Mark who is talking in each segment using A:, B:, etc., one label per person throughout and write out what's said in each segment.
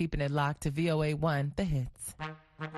A: Keeping it locked to VOA 1, the hits.
B: Baby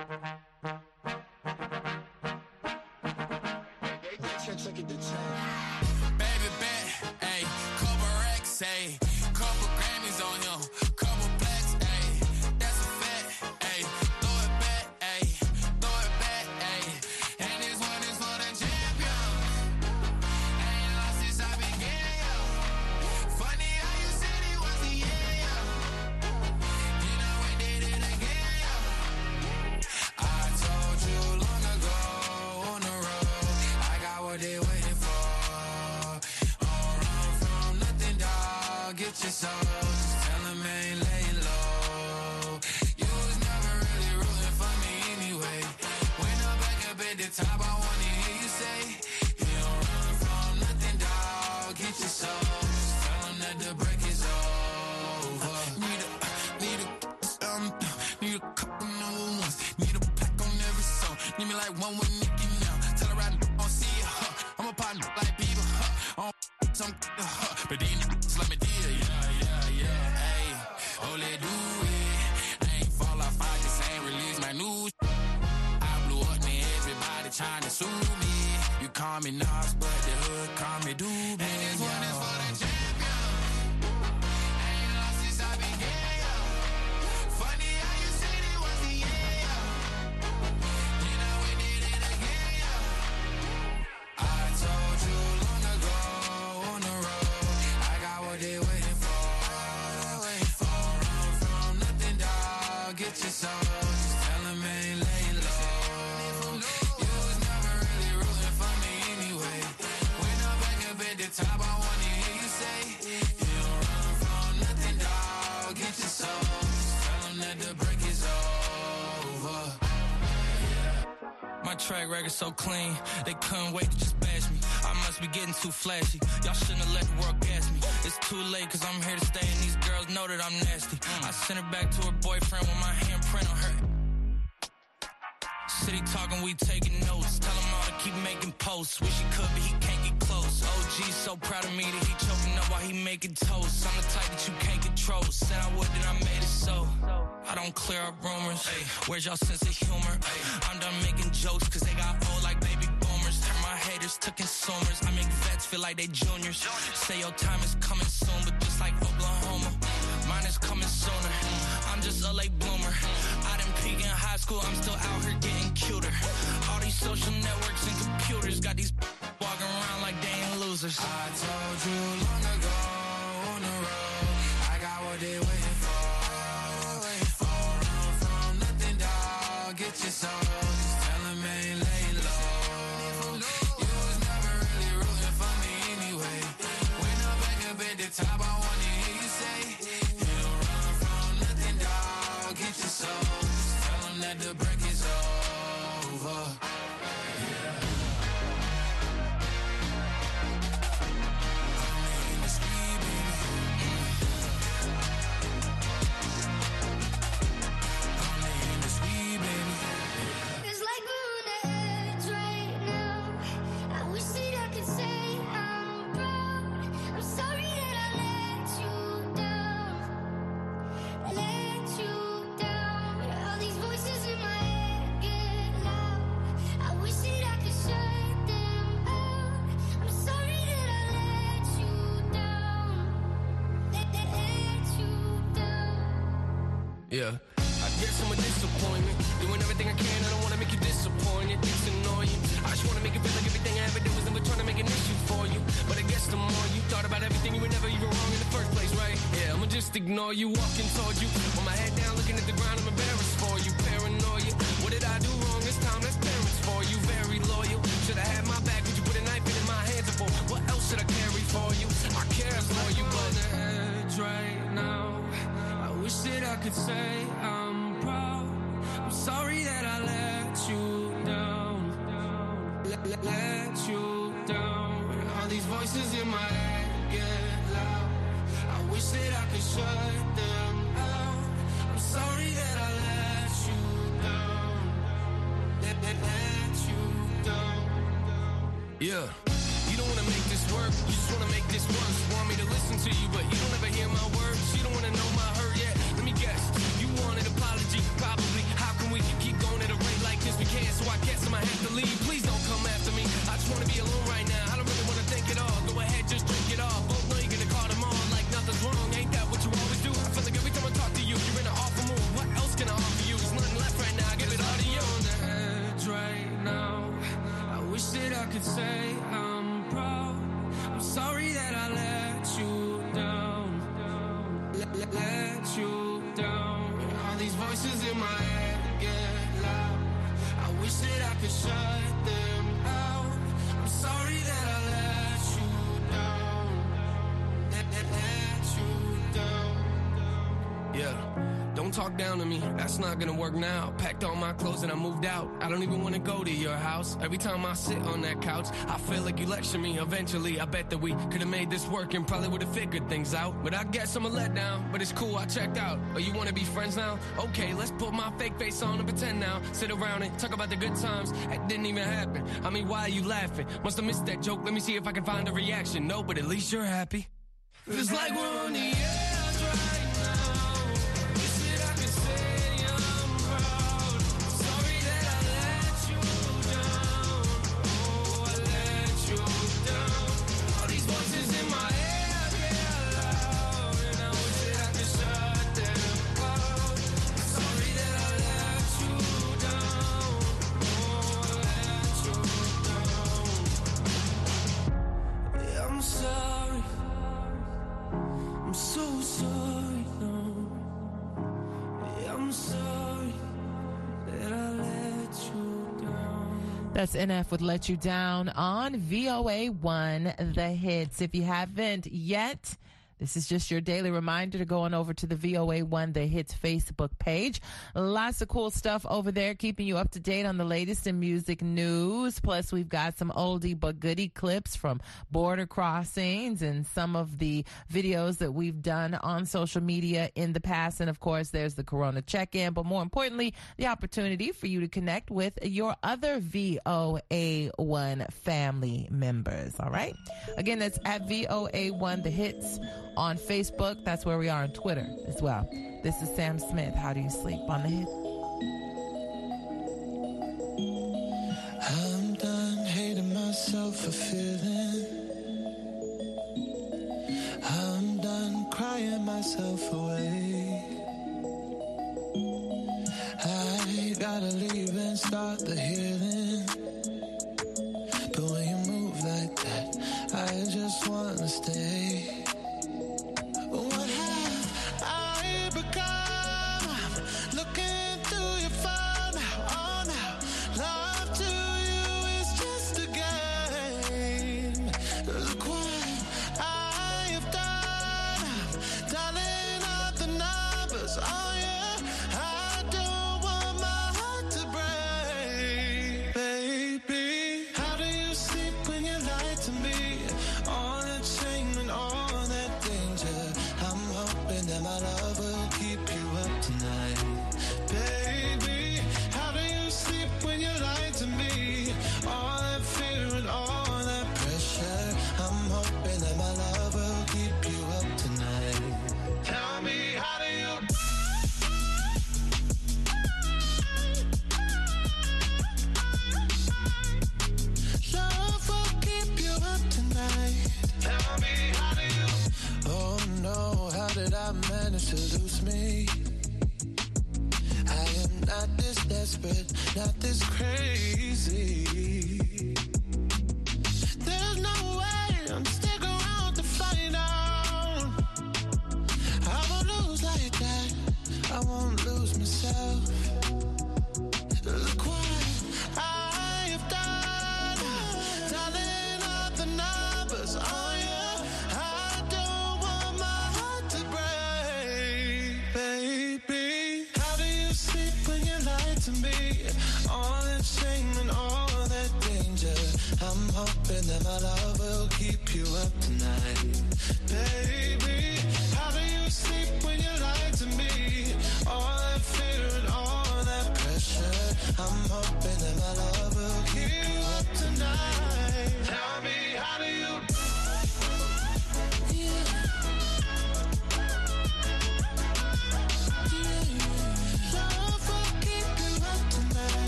B: break is top, I wanna hear you say, You don't run from nothing, dog. Get your soul. Tell that the break is over. My track record so clean, they couldn't wait to just bash me. I must be getting too flashy. Y'all shouldn't have let the world gas me. It's too late cause I'm here to stay and these girls know that I'm nasty. I sent her back to her boyfriend with my handprint on her. City talking, we taking notes. Tell him all to keep making posts. Wish he could, but he can't OG so proud of me that he choking up while he making toast. I'm the type that you can't control. Said I would, then I made it so. I don't clear up rumors. Where's y'all sense of humor? I'm done making jokes cause they got old like baby boomers. Turn my haters to consumers. I make vets feel like they juniors. Say your time is coming soon, but just like Oklahoma, mine is coming sooner. I'm just a late bloomer. I didn't peak in high school, I'm still out here getting cuter. They
C: Yeah. I guess I'm a disappointment. Doing everything I can, I don't wanna make you disappointed. It's annoying. I just wanna make it feel like everything I ever did was never trying to make an issue for you. But I guess the more you thought about everything, you were never even wrong in the first place, right? Yeah, I'ma just ignore you, walking toward you. With my head down, looking at the ground, I'm embarrassed for you. Paranoia. What did I do wrong this time? That's parents for you. Very loyal. Should've my back, but you put a knife in my hands before. What else should I carry for you? I care for you, but right I could say I'm proud. I'm sorry that I let you down. Let, let, you down. All these voices in my head get loud. I wish that I could shut them out. I'm sorry that I let you down. Let, let, let you down. Yeah. Talk down to me, that's not gonna work now. Packed all my clothes and I moved out. I don't even wanna go to your house. Every time I sit on that couch, I feel like you lecture me. Eventually, I bet that we could've made this work and probably would've figured things out. But I guess I'm a letdown, but it's cool, I checked out. Oh, you wanna be friends now? Okay, let's put my fake face on and pretend now. Sit around and talk about the good times. That didn't even happen. I mean, why are you laughing? Must have missed that joke. Let me see if I can find a reaction. No, but at least you're happy. Feels like we're on the edge down.
A: That's NF would let you down on VOA1 The Hits. If you haven't yet, this is just your daily reminder to go on over to the VOA1 The Hits Facebook page. Lots of cool stuff over there, keeping you up to date on the latest in music news. Plus, we've got some oldie but goodie clips from border crossings and some of the videos that we've done on social media in the past. And of course, there's the Corona check in, but more importantly, the opportunity for you to connect with your other VOA1 family members. All right. Again, that's at VOA1 The Hits on Facebook. That's where we are on Twitter as well. This is Sam Smith. How do you sleep on the hit?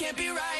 D: Can't be right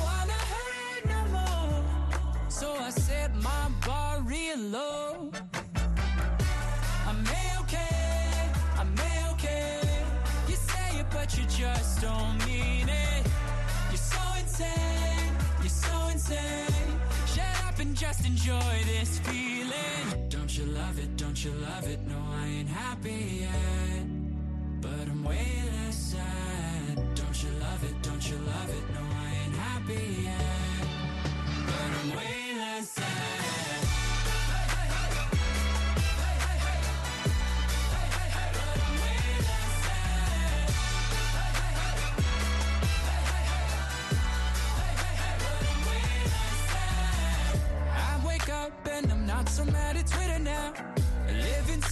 E: So I set my bar real low. I'm okay, I'm okay. You say it, but you just don't mean it. You're so insane, you're so insane. Shut up and just enjoy this feeling. Don't you love it? Don't you love it? No, I ain't happy yet. But I'm way less sad. Don't you love it? Don't you love it? No, I ain't happy yet. But I'm way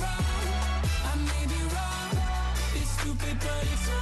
E: Wrong. I may be wrong It's stupid, but it's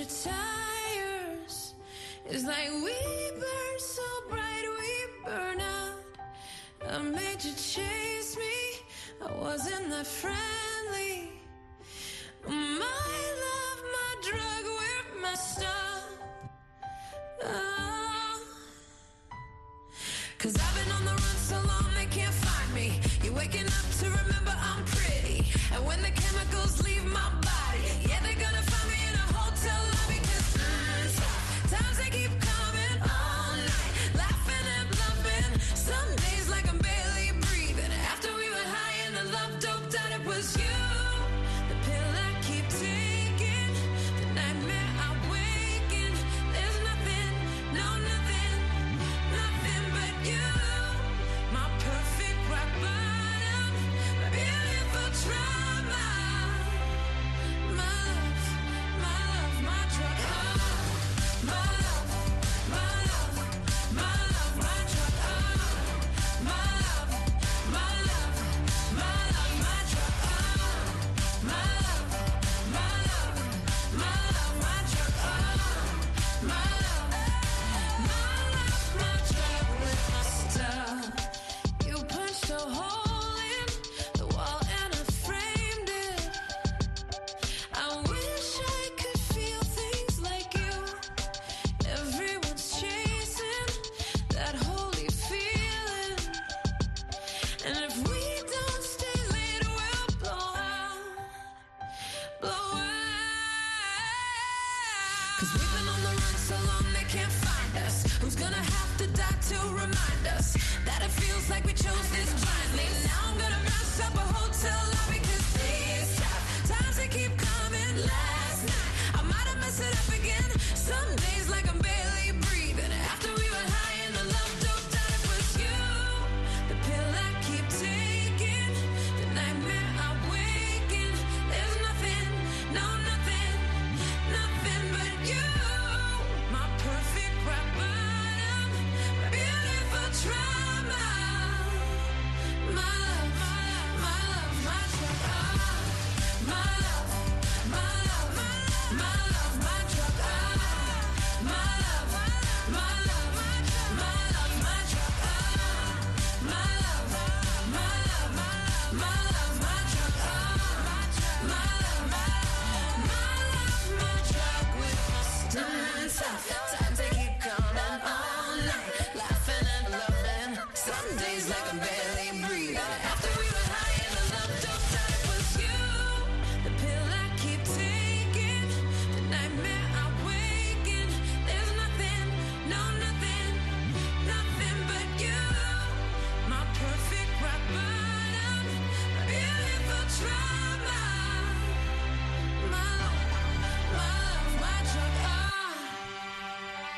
F: your tires. It's like we burn so bright, we burn out. I made you chase me, I wasn't that friendly. My love, my drug, we're messed up. Oh. Cause I've been on the run so long they can't find me. You're waking up to remember I'm pretty. And when the chemicals leave my body, yeah, they're gonna find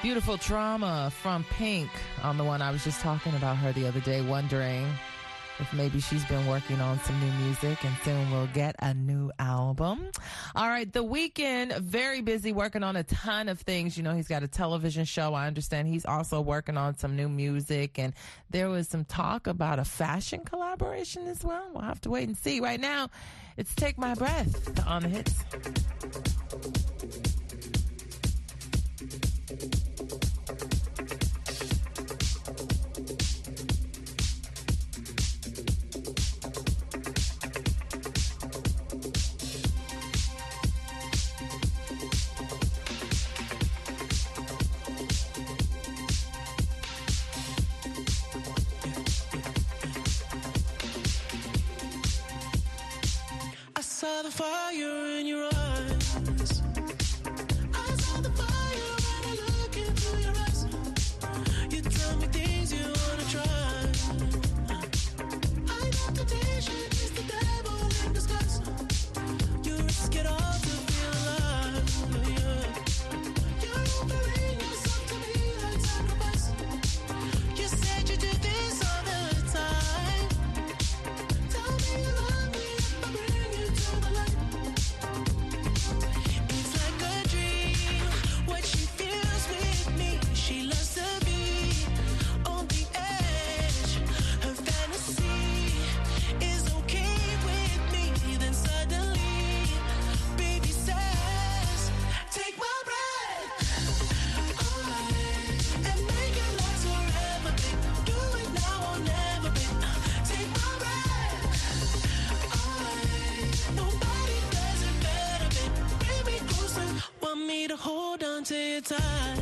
F: Beautiful trauma
G: from Pink on the one I was just talking about her the other day, wondering if maybe she's been working on some new music and soon we'll get a new album. All right, The Weeknd very busy working on a ton of things. You know, he's got a television show. I understand he's also working on some new music and there was some talk about a fashion collaboration as well. We'll have to wait and see. Right now, it's Take My Breath on the hits.
H: fuck time.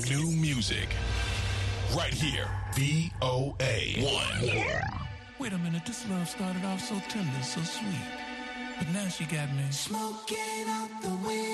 I: new music. Right here, VOA 1.
J: Wait a minute, this love started off so tender, so sweet. But now she got me
K: smoking out the window.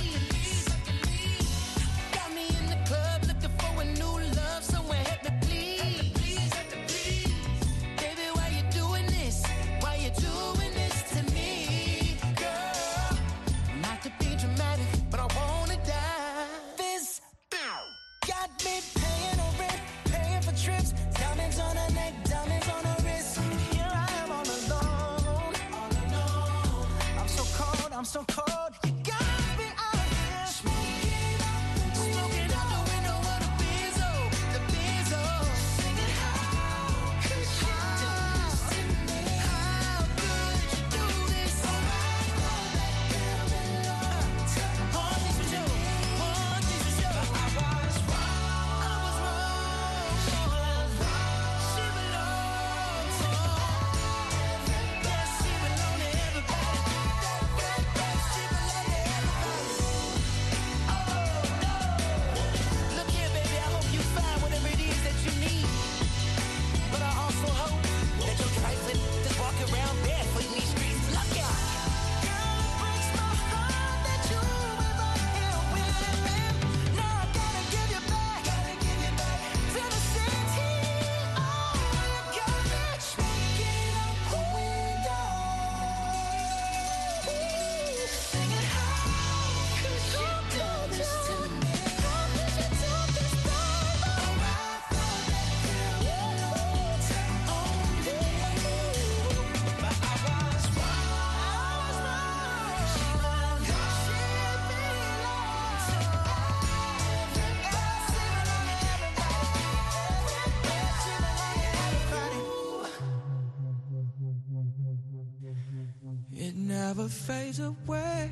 D: never fades away.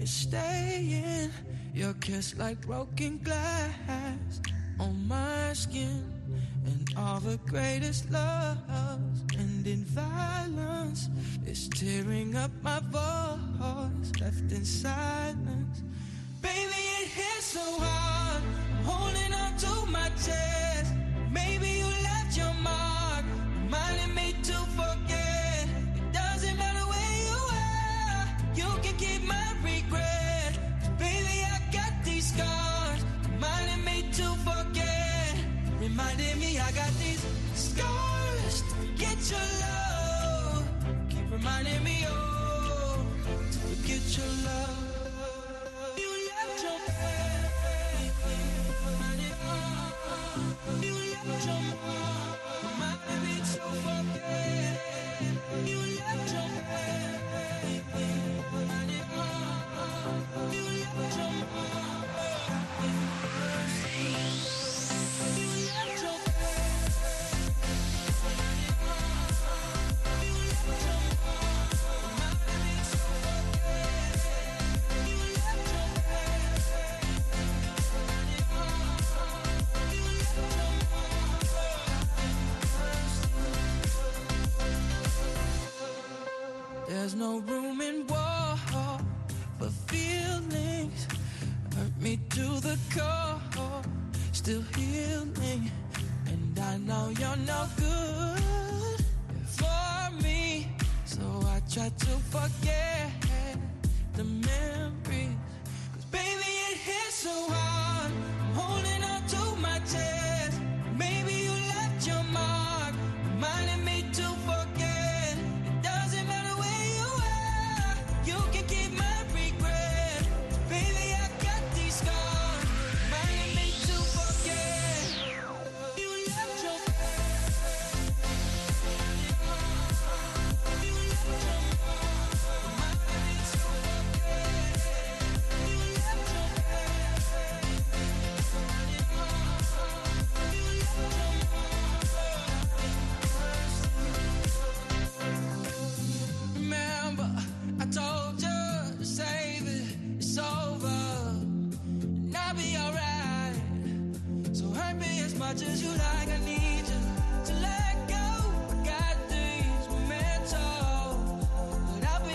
D: It's staying. Your kiss like broken glass on my skin. And all the greatest loves end in violence. It's tearing up my voice, left in silence. Baby, it hits so hard. I'm holding on to my tail. you